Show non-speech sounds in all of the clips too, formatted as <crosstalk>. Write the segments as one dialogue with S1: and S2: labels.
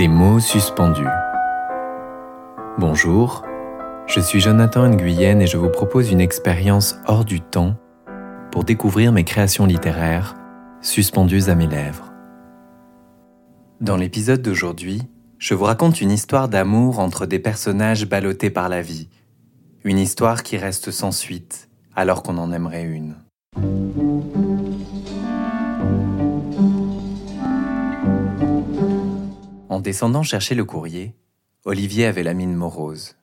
S1: Des mots suspendus. Bonjour, je suis Jonathan Nguyen et je vous propose une expérience hors du temps pour découvrir mes créations littéraires suspendues à mes lèvres. Dans l'épisode d'aujourd'hui, je vous raconte une histoire d'amour entre des personnages ballottés par la vie, une histoire qui reste sans suite alors qu'on en aimerait une. En descendant chercher le courrier, Olivier avait la mine morose.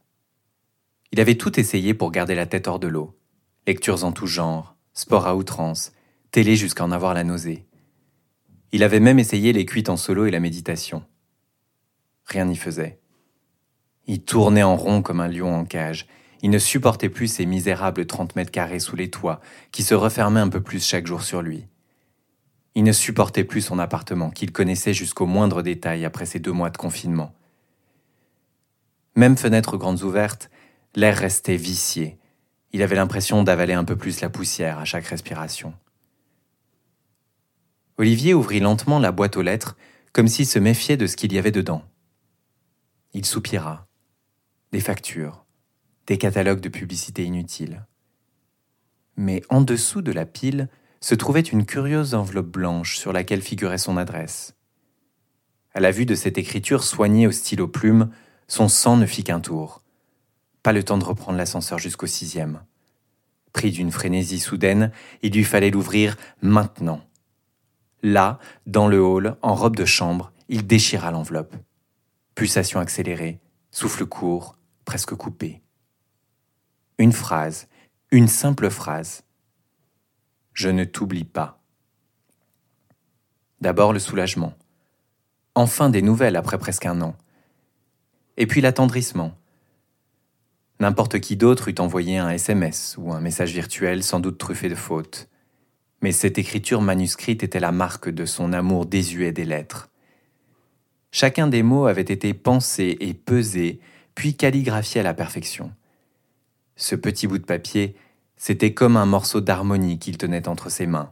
S1: Il avait tout essayé pour garder la tête hors de l'eau. Lectures en tout genre, sport à outrance, télé jusqu'à en avoir la nausée. Il avait même essayé les cuites en solo et la méditation. Rien n'y faisait. Il tournait en rond comme un lion en cage. Il ne supportait plus ces misérables 30 mètres carrés sous les toits, qui se refermaient un peu plus chaque jour sur lui. Il ne supportait plus son appartement, qu'il connaissait jusqu'au moindre détail après ces deux mois de confinement. Même fenêtres grandes ouvertes, l'air restait vicié. Il avait l'impression d'avaler un peu plus la poussière à chaque respiration. Olivier ouvrit lentement la boîte aux lettres, comme s'il se méfiait de ce qu'il y avait dedans. Il soupira. Des factures, des catalogues de publicité inutiles. Mais en dessous de la pile, se trouvait une curieuse enveloppe blanche sur laquelle figurait son adresse. À la vue de cette écriture soignée au stylo plume, son sang ne fit qu'un tour. Pas le temps de reprendre l'ascenseur jusqu'au sixième. Pris d'une frénésie soudaine, il lui fallait l'ouvrir maintenant. Là, dans le hall, en robe de chambre, il déchira l'enveloppe. Pulsation accélérée, souffle court, presque coupé. Une phrase, une simple phrase, je ne t'oublie pas. D'abord le soulagement. Enfin des nouvelles après presque un an. Et puis l'attendrissement. N'importe qui d'autre eût envoyé un SMS ou un message virtuel sans doute truffé de fautes. Mais cette écriture manuscrite était la marque de son amour désuet des lettres. Chacun des mots avait été pensé et pesé, puis calligraphié à la perfection. Ce petit bout de papier c'était comme un morceau d'harmonie qu'il tenait entre ses mains,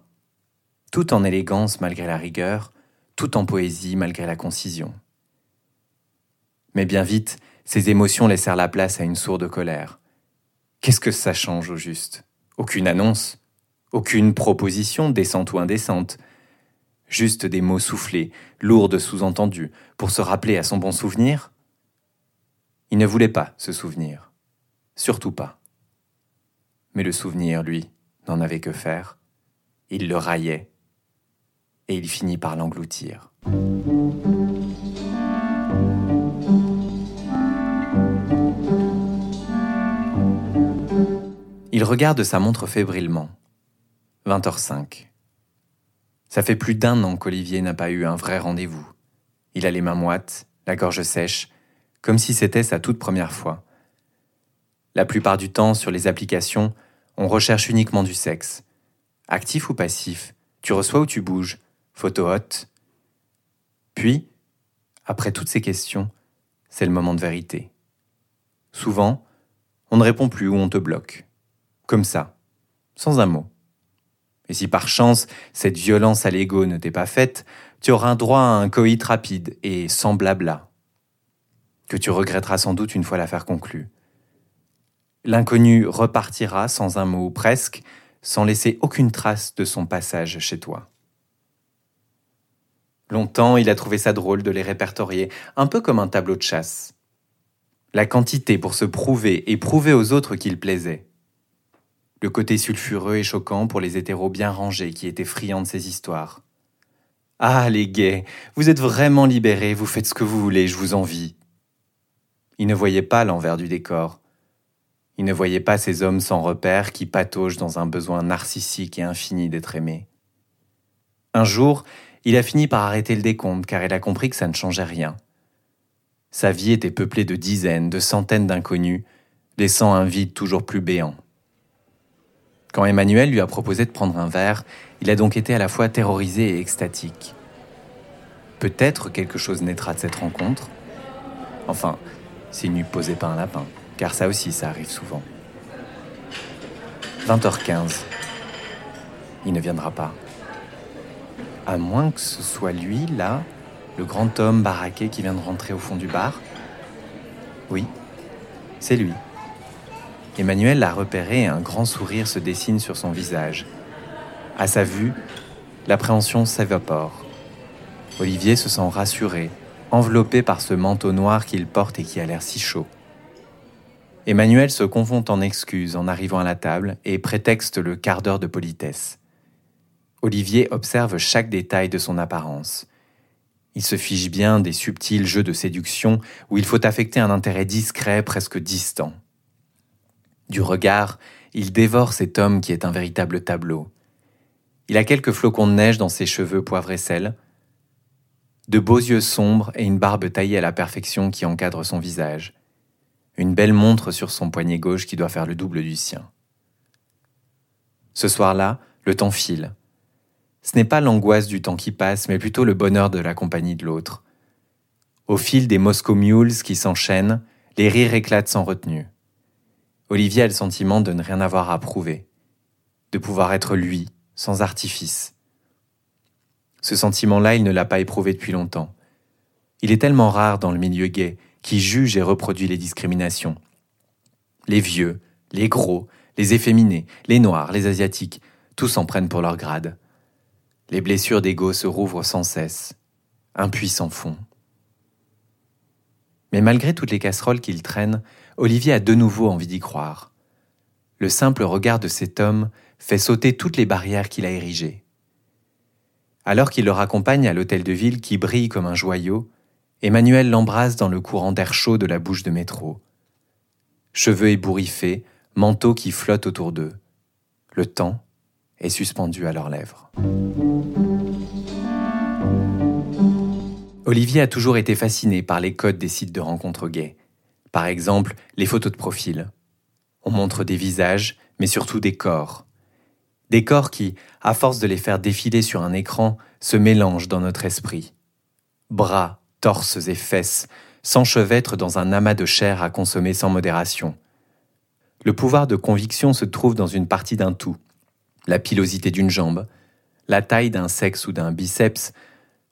S1: tout en élégance malgré la rigueur, tout en poésie malgré la concision. Mais bien vite, ses émotions laissèrent la place à une sourde colère. Qu'est-ce que ça change au juste? Aucune annonce, aucune proposition décente ou indécente, juste des mots soufflés, lourds de sous-entendus, pour se rappeler à son bon souvenir? Il ne voulait pas se souvenir, surtout pas. Mais le souvenir, lui, n'en avait que faire. Il le raillait, et il finit par l'engloutir. Il regarde sa montre fébrilement. 20h05. Ça fait plus d'un an qu'Olivier n'a pas eu un vrai rendez-vous. Il a les mains moites, la gorge sèche, comme si c'était sa toute première fois. La plupart du temps, sur les applications, on recherche uniquement du sexe. Actif ou passif, tu reçois ou tu bouges, photo haute. Puis, après toutes ces questions, c'est le moment de vérité. Souvent, on ne répond plus ou on te bloque. Comme ça, sans un mot. Et si par chance cette violence à l'ego ne t'est pas faite, tu auras droit à un coït rapide et sans blabla, que tu regretteras sans doute une fois l'affaire conclue. L'inconnu repartira sans un mot presque, sans laisser aucune trace de son passage chez toi. Longtemps, il a trouvé ça drôle de les répertorier, un peu comme un tableau de chasse. La quantité pour se prouver et prouver aux autres qu'il plaisait. Le côté sulfureux et choquant pour les hétéros bien rangés qui étaient friands de ces histoires. Ah, les gays, vous êtes vraiment libérés, vous faites ce que vous voulez, je vous envie. Il ne voyait pas l'envers du décor. Il ne voyait pas ces hommes sans repère qui pataugent dans un besoin narcissique et infini d'être aimé. Un jour, il a fini par arrêter le décompte car il a compris que ça ne changeait rien. Sa vie était peuplée de dizaines, de centaines d'inconnus, laissant un vide toujours plus béant. Quand Emmanuel lui a proposé de prendre un verre, il a donc été à la fois terrorisé et extatique. Peut-être quelque chose naîtra de cette rencontre. Enfin, s'il n'eût posé pas un lapin car ça aussi, ça arrive souvent. 20h15. Il ne viendra pas. À moins que ce soit lui, là, le grand homme baraqué qui vient de rentrer au fond du bar Oui, c'est lui. Emmanuel l'a repéré et un grand sourire se dessine sur son visage. À sa vue, l'appréhension s'évapore. Olivier se sent rassuré, enveloppé par ce manteau noir qu'il porte et qui a l'air si chaud. Emmanuel se confond en excuses en arrivant à la table et prétexte le quart d'heure de politesse. Olivier observe chaque détail de son apparence. Il se fiche bien des subtils jeux de séduction où il faut affecter un intérêt discret, presque distant. Du regard, il dévore cet homme qui est un véritable tableau. Il a quelques flocons de neige dans ses cheveux poivre et sel, de beaux yeux sombres et une barbe taillée à la perfection qui encadre son visage, une belle montre sur son poignet gauche qui doit faire le double du sien. Ce soir-là, le temps file. Ce n'est pas l'angoisse du temps qui passe, mais plutôt le bonheur de la compagnie de l'autre. Au fil des Moscow Mules qui s'enchaînent, les rires éclatent sans retenue. Olivier a le sentiment de ne rien avoir à prouver, de pouvoir être lui, sans artifice. Ce sentiment-là, il ne l'a pas éprouvé depuis longtemps. Il est tellement rare dans le milieu gay qui juge et reproduit les discriminations. Les vieux, les gros, les efféminés, les noirs, les asiatiques, tous en prennent pour leur grade. Les blessures d'ego se rouvrent sans cesse. Un puissant fond. Mais malgré toutes les casseroles qu'il traîne, Olivier a de nouveau envie d'y croire. Le simple regard de cet homme fait sauter toutes les barrières qu'il a érigées. Alors qu'il le raccompagne à l'hôtel de ville qui brille comme un joyau, Emmanuel l'embrasse dans le courant d'air chaud de la bouche de métro. Cheveux ébouriffés, manteau qui flotte autour d'eux. Le temps est suspendu à leurs lèvres. Olivier a toujours été fasciné par les codes des sites de rencontres gays. Par exemple, les photos de profil. On montre des visages, mais surtout des corps. Des corps qui, à force de les faire défiler sur un écran, se mélangent dans notre esprit. Bras, torses et fesses s'enchevêtrent dans un amas de chair à consommer sans modération. Le pouvoir de conviction se trouve dans une partie d'un tout. La pilosité d'une jambe, la taille d'un sexe ou d'un biceps,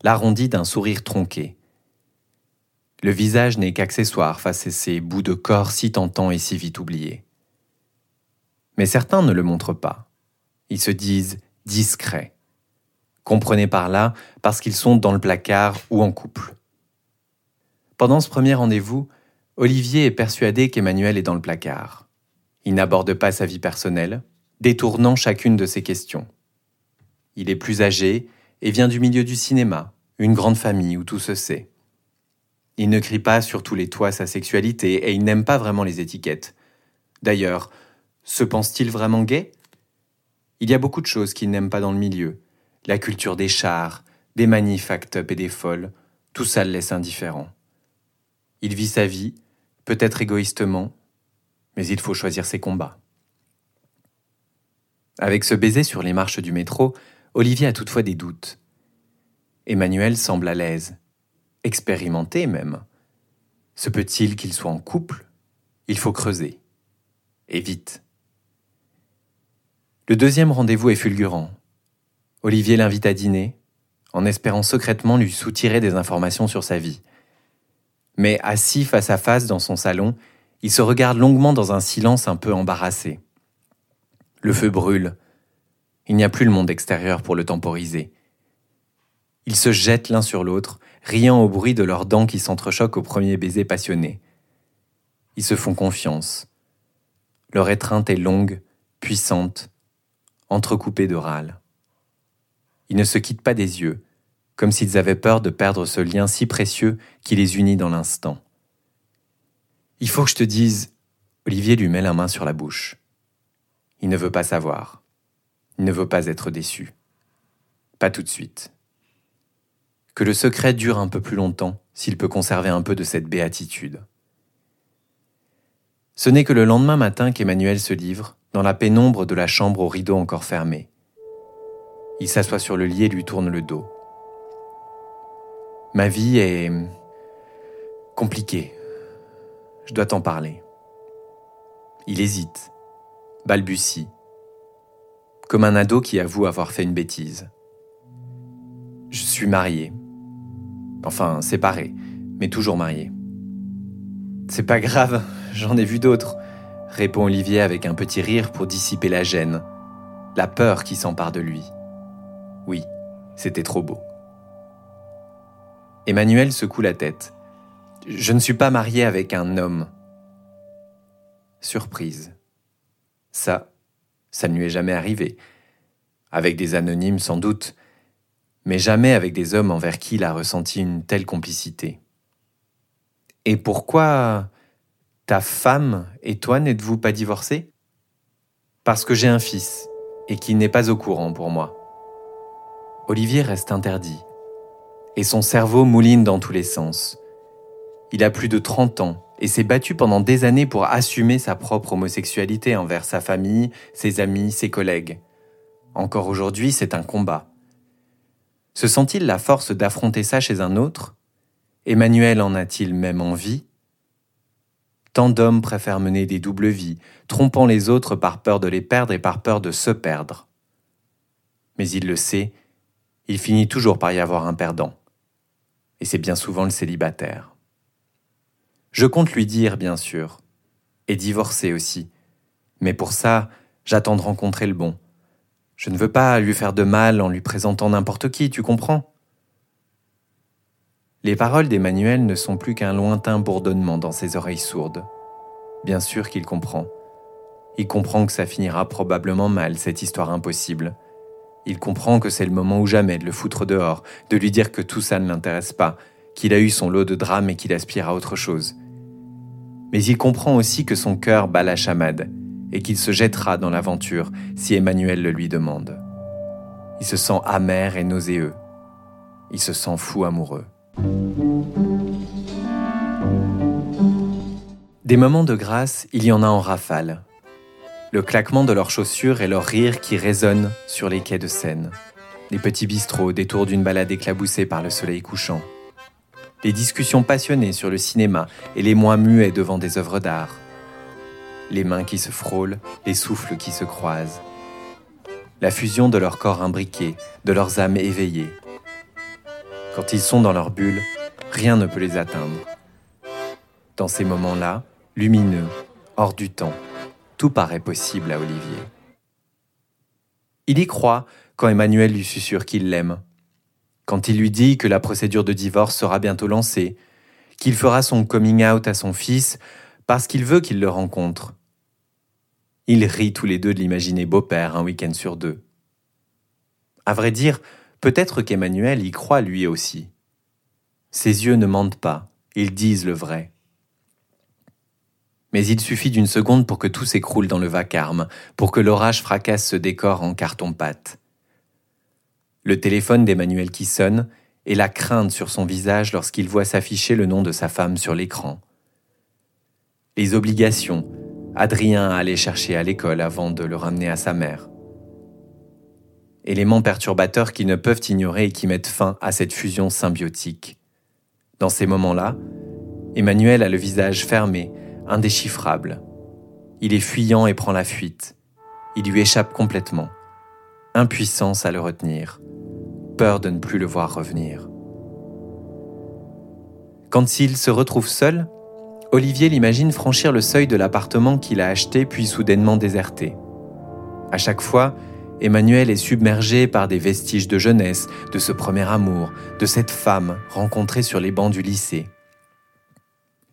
S1: l'arrondi d'un sourire tronqué. Le visage n'est qu'accessoire face à ces bouts de corps si tentants et si vite oubliés. Mais certains ne le montrent pas. Ils se disent discrets. Comprenez par là parce qu'ils sont dans le placard ou en couple. Pendant ce premier rendez-vous, Olivier est persuadé qu'Emmanuel est dans le placard. Il n'aborde pas sa vie personnelle, détournant chacune de ses questions. Il est plus âgé et vient du milieu du cinéma, une grande famille où tout se sait. Il ne crie pas sur tous les toits sa sexualité et il n'aime pas vraiment les étiquettes. D'ailleurs, se pense-t-il vraiment gay? Il y a beaucoup de choses qu'il n'aime pas dans le milieu. La culture des chars, des manifs act-up et des folles, tout ça le laisse indifférent. Il vit sa vie, peut-être égoïstement, mais il faut choisir ses combats. Avec ce baiser sur les marches du métro, Olivier a toutefois des doutes. Emmanuel semble à l'aise expérimenté même. Se peut-il qu'il soit en couple? Il faut creuser. Et vite. Le deuxième rendez-vous est fulgurant. Olivier l'invite à dîner, en espérant secrètement lui soutirer des informations sur sa vie. Mais assis face à face dans son salon, il se regarde longuement dans un silence un peu embarrassé. Le feu brûle. Il n'y a plus le monde extérieur pour le temporiser. Ils se jettent l'un sur l'autre, riant au bruit de leurs dents qui s'entrechoquent au premier baiser passionné. Ils se font confiance. Leur étreinte est longue, puissante, entrecoupée de râles. Ils ne se quittent pas des yeux, comme s'ils avaient peur de perdre ce lien si précieux qui les unit dans l'instant. Il faut que je te dise, Olivier lui met la main sur la bouche. Il ne veut pas savoir. Il ne veut pas être déçu. Pas tout de suite que le secret dure un peu plus longtemps s'il peut conserver un peu de cette béatitude. Ce n'est que le lendemain matin qu'Emmanuel se livre, dans la pénombre de la chambre aux rideaux encore fermés. Il s'assoit sur le lit et lui tourne le dos. Ma vie est compliquée. Je dois t'en parler. Il hésite, balbutie, comme un ado qui avoue avoir fait une bêtise. Je suis marié. Enfin, séparés, mais toujours mariés. C'est pas grave, <laughs> j'en ai vu d'autres, répond Olivier avec un petit rire pour dissiper la gêne, la peur qui s'empare de lui. Oui, c'était trop beau. Emmanuel secoue la tête. Je ne suis pas marié avec un homme. Surprise. Ça, ça ne lui est jamais arrivé. Avec des anonymes sans doute, mais jamais avec des hommes envers qui il a ressenti une telle complicité. Et pourquoi ta femme et toi n'êtes-vous pas divorcés? Parce que j'ai un fils et qu'il n'est pas au courant pour moi. Olivier reste interdit et son cerveau mouline dans tous les sens. Il a plus de 30 ans et s'est battu pendant des années pour assumer sa propre homosexualité envers sa famille, ses amis, ses collègues. Encore aujourd'hui, c'est un combat. Se sent-il la force d'affronter ça chez un autre? Emmanuel en a-t-il même envie? Tant d'hommes préfèrent mener des doubles vies, trompant les autres par peur de les perdre et par peur de se perdre. Mais il le sait, il finit toujours par y avoir un perdant. Et c'est bien souvent le célibataire. Je compte lui dire, bien sûr, et divorcer aussi. Mais pour ça, j'attends de rencontrer le bon. Je ne veux pas lui faire de mal en lui présentant n'importe qui, tu comprends? Les paroles d'Emmanuel ne sont plus qu'un lointain bourdonnement dans ses oreilles sourdes. Bien sûr qu'il comprend. Il comprend que ça finira probablement mal, cette histoire impossible. Il comprend que c'est le moment ou jamais de le foutre dehors, de lui dire que tout ça ne l'intéresse pas, qu'il a eu son lot de drames et qu'il aspire à autre chose. Mais il comprend aussi que son cœur bat la chamade et qu'il se jettera dans l'aventure si Emmanuel le lui demande. Il se sent amer et nauséeux. Il se sent fou amoureux. Des moments de grâce, il y en a en rafale. Le claquement de leurs chaussures et leur rire qui résonnent sur les quais de Seine. Les petits bistrots détour d'une balade éclaboussée par le soleil couchant. Les discussions passionnées sur le cinéma et les mois muets devant des œuvres d'art les mains qui se frôlent, les souffles qui se croisent. La fusion de leurs corps imbriqués, de leurs âmes éveillées. Quand ils sont dans leur bulle, rien ne peut les atteindre. Dans ces moments-là, lumineux, hors du temps, tout paraît possible à Olivier. Il y croit quand Emmanuel lui susurre qu'il l'aime, quand il lui dit que la procédure de divorce sera bientôt lancée, qu'il fera son coming out à son fils parce qu'il veut qu'il le rencontre. Ils rient tous les deux de l'imaginer beau-père un week-end sur deux. À vrai dire, peut-être qu'Emmanuel y croit lui aussi. Ses yeux ne mentent pas, ils disent le vrai. Mais il suffit d'une seconde pour que tout s'écroule dans le vacarme, pour que l'orage fracasse ce décor en carton-pâte. Le téléphone d'Emmanuel qui sonne, et la crainte sur son visage lorsqu'il voit s'afficher le nom de sa femme sur l'écran les obligations. Adrien allait chercher à l'école avant de le ramener à sa mère. Éléments perturbateurs qui ne peuvent ignorer et qui mettent fin à cette fusion symbiotique. Dans ces moments-là, Emmanuel a le visage fermé, indéchiffrable. Il est fuyant et prend la fuite. Il lui échappe complètement. Impuissance à le retenir. Peur de ne plus le voir revenir. Quand il se retrouve seul, Olivier l'imagine franchir le seuil de l'appartement qu'il a acheté puis soudainement déserté. À chaque fois, Emmanuel est submergé par des vestiges de jeunesse, de ce premier amour, de cette femme rencontrée sur les bancs du lycée.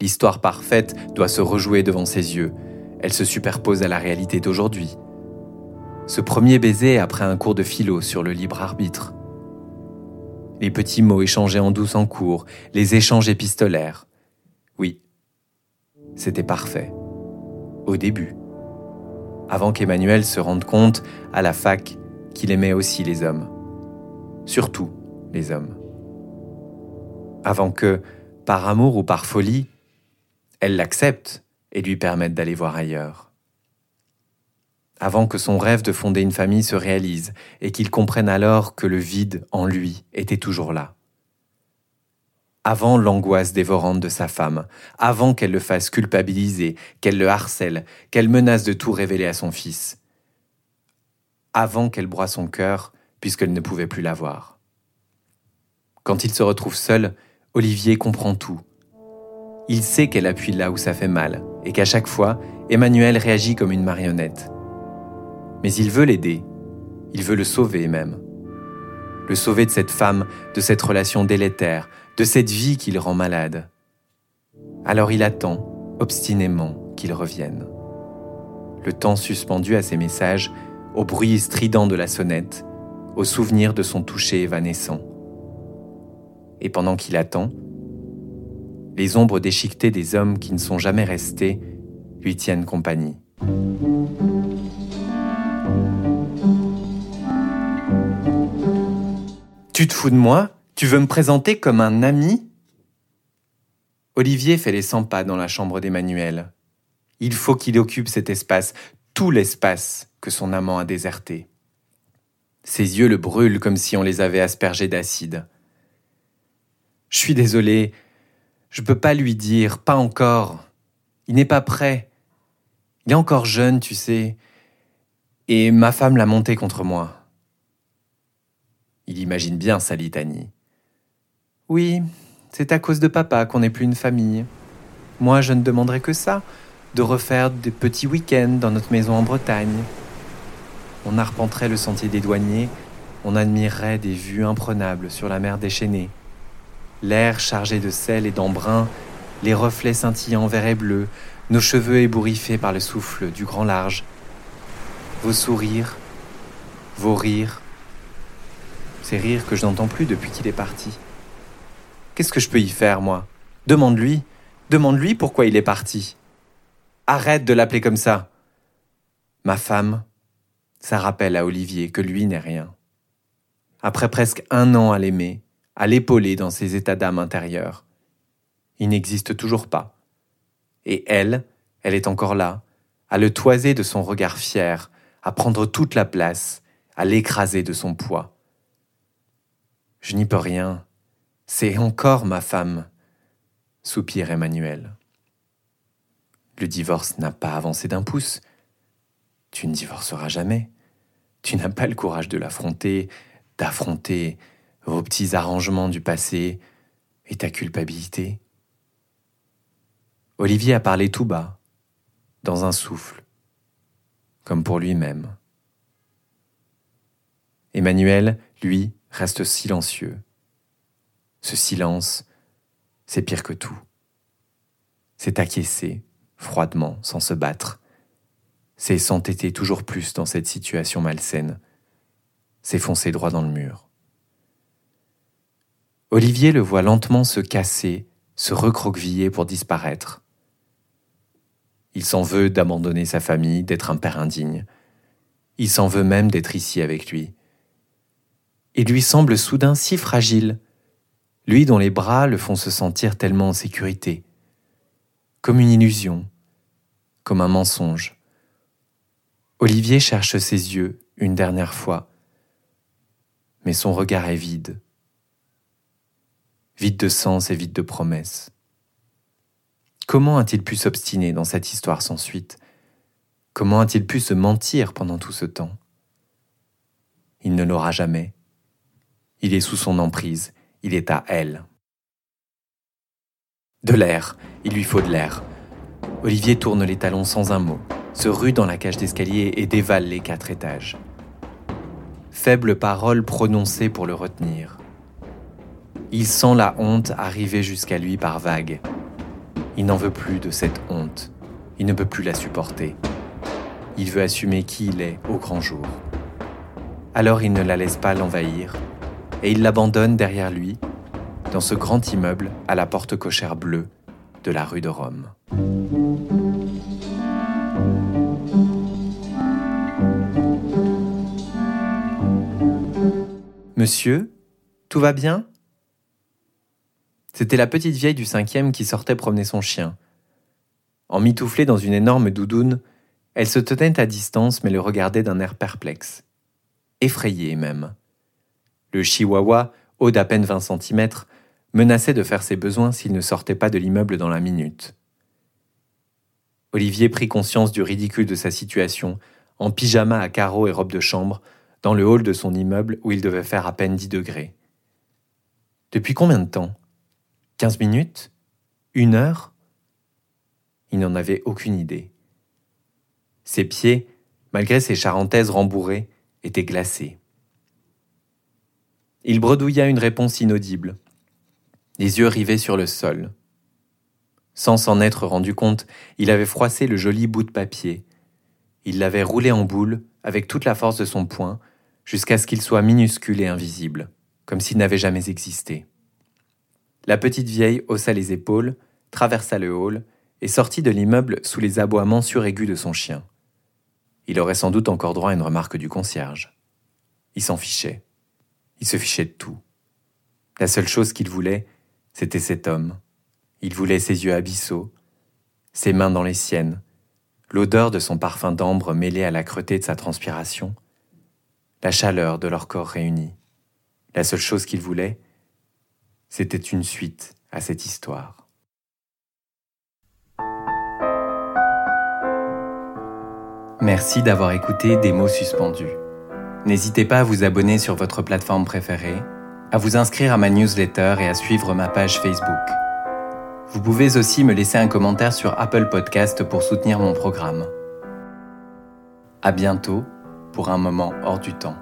S1: L'histoire parfaite doit se rejouer devant ses yeux. Elle se superpose à la réalité d'aujourd'hui. Ce premier baiser après un cours de philo sur le libre arbitre. Les petits mots échangés en douce en cours, les échanges épistolaires. Oui, c'était parfait. Au début. Avant qu'Emmanuel se rende compte, à la fac, qu'il aimait aussi les hommes. Surtout les hommes. Avant que, par amour ou par folie, elle l'accepte et lui permette d'aller voir ailleurs. Avant que son rêve de fonder une famille se réalise et qu'il comprenne alors que le vide en lui était toujours là avant l'angoisse dévorante de sa femme, avant qu'elle le fasse culpabiliser, qu'elle le harcèle, qu'elle menace de tout révéler à son fils, avant qu'elle broie son cœur puisqu'elle ne pouvait plus l'avoir. Quand il se retrouve seul, Olivier comprend tout. Il sait qu'elle appuie là où ça fait mal et qu'à chaque fois, Emmanuel réagit comme une marionnette. Mais il veut l'aider. Il veut le sauver même. Le sauver de cette femme, de cette relation délétère, de cette vie qui le rend malade. Alors il attend, obstinément, qu'il revienne. Le temps suspendu à ses messages, au bruit strident de la sonnette, au souvenir de son toucher évanescent. Et pendant qu'il attend, les ombres déchiquetées des hommes qui ne sont jamais restés lui tiennent compagnie. Tu te fous de moi? Tu veux me présenter comme un ami? Olivier fait les 100 pas dans la chambre d'Emmanuel. Il faut qu'il occupe cet espace, tout l'espace que son amant a déserté. Ses yeux le brûlent comme si on les avait aspergés d'acide. Je suis désolé, je peux pas lui dire, pas encore. Il n'est pas prêt. Il est encore jeune, tu sais. Et ma femme l'a monté contre moi. Il imagine bien sa litanie. Oui, c'est à cause de papa qu'on n'est plus une famille. Moi, je ne demanderais que ça, de refaire des petits week-ends dans notre maison en Bretagne. On arpenterait le sentier des douaniers, on admirerait des vues imprenables sur la mer déchaînée l'air chargé de sel et d'embrun, les reflets scintillant vert et bleu, nos cheveux ébouriffés par le souffle du grand large, vos sourires, vos rires, ces rires que je n'entends plus depuis qu'il est parti. Qu'est-ce que je peux y faire, moi? Demande-lui, demande-lui pourquoi il est parti. Arrête de l'appeler comme ça. Ma femme, ça rappelle à Olivier que lui n'est rien. Après presque un an à l'aimer, à l'épauler dans ses états d'âme intérieurs. Il n'existe toujours pas. Et elle, elle est encore là, à le toiser de son regard fier, à prendre toute la place, à l'écraser de son poids. Je n'y peux rien. C'est encore ma femme, soupire Emmanuel. Le divorce n'a pas avancé d'un pouce. Tu ne divorceras jamais. Tu n'as pas le courage de l'affronter, d'affronter vos petits arrangements du passé et ta culpabilité. Olivier a parlé tout bas, dans un souffle, comme pour lui-même. Emmanuel, lui, reste silencieux. Ce silence, c'est pire que tout. C'est acquiescer, froidement, sans se battre. C'est s'entêter toujours plus dans cette situation malsaine. C'est foncer droit dans le mur. Olivier le voit lentement se casser, se recroqueviller pour disparaître. Il s'en veut d'abandonner sa famille, d'être un père indigne. Il s'en veut même d'être ici avec lui. Il lui semble soudain si fragile, lui dont les bras le font se sentir tellement en sécurité, comme une illusion, comme un mensonge. Olivier cherche ses yeux une dernière fois, mais son regard est vide vide de sens et vide de promesses. Comment a-t-il pu s'obstiner dans cette histoire sans suite? Comment a-t-il pu se mentir pendant tout ce temps? Il ne l'aura jamais. Il est sous son emprise, il est à elle. De l'air, il lui faut de l'air. Olivier tourne les talons sans un mot, se rue dans la cage d'escalier et dévale les quatre étages. Faible parole prononcée pour le retenir. Il sent la honte arriver jusqu'à lui par vagues. Il n'en veut plus de cette honte. Il ne peut plus la supporter. Il veut assumer qui il est au grand jour. Alors il ne la laisse pas l'envahir et il l'abandonne derrière lui dans ce grand immeuble à la porte cochère bleue de la rue de Rome. Monsieur, tout va bien? C'était la petite vieille du cinquième qui sortait promener son chien. Emmitouflée dans une énorme doudoune, elle se tenait à distance mais le regardait d'un air perplexe. Effrayé même. Le chihuahua, haut d'à peine 20 cm, menaçait de faire ses besoins s'il ne sortait pas de l'immeuble dans la minute. Olivier prit conscience du ridicule de sa situation, en pyjama à carreaux et robe de chambre, dans le hall de son immeuble où il devait faire à peine 10 degrés. Depuis combien de temps Quinze minutes Une heure Il n'en avait aucune idée. Ses pieds, malgré ses charentaises rembourrées, étaient glacés. Il bredouilla une réponse inaudible, les yeux rivés sur le sol. Sans s'en être rendu compte, il avait froissé le joli bout de papier. Il l'avait roulé en boule avec toute la force de son poing jusqu'à ce qu'il soit minuscule et invisible, comme s'il n'avait jamais existé. La petite vieille haussa les épaules, traversa le hall et sortit de l'immeuble sous les aboiements suraigus de son chien. Il aurait sans doute encore droit à une remarque du concierge. Il s'en fichait. Il se fichait de tout. La seule chose qu'il voulait, c'était cet homme. Il voulait ses yeux abyssaux, ses mains dans les siennes, l'odeur de son parfum d'ambre mêlé à la creuté de sa transpiration, la chaleur de leur corps réunis. La seule chose qu'il voulait, c'était une suite à cette histoire. Merci d'avoir écouté Des mots suspendus. N'hésitez pas à vous abonner sur votre plateforme préférée, à vous inscrire à ma newsletter et à suivre ma page Facebook. Vous pouvez aussi me laisser un commentaire sur Apple Podcast pour soutenir mon programme. À bientôt pour un moment hors du temps.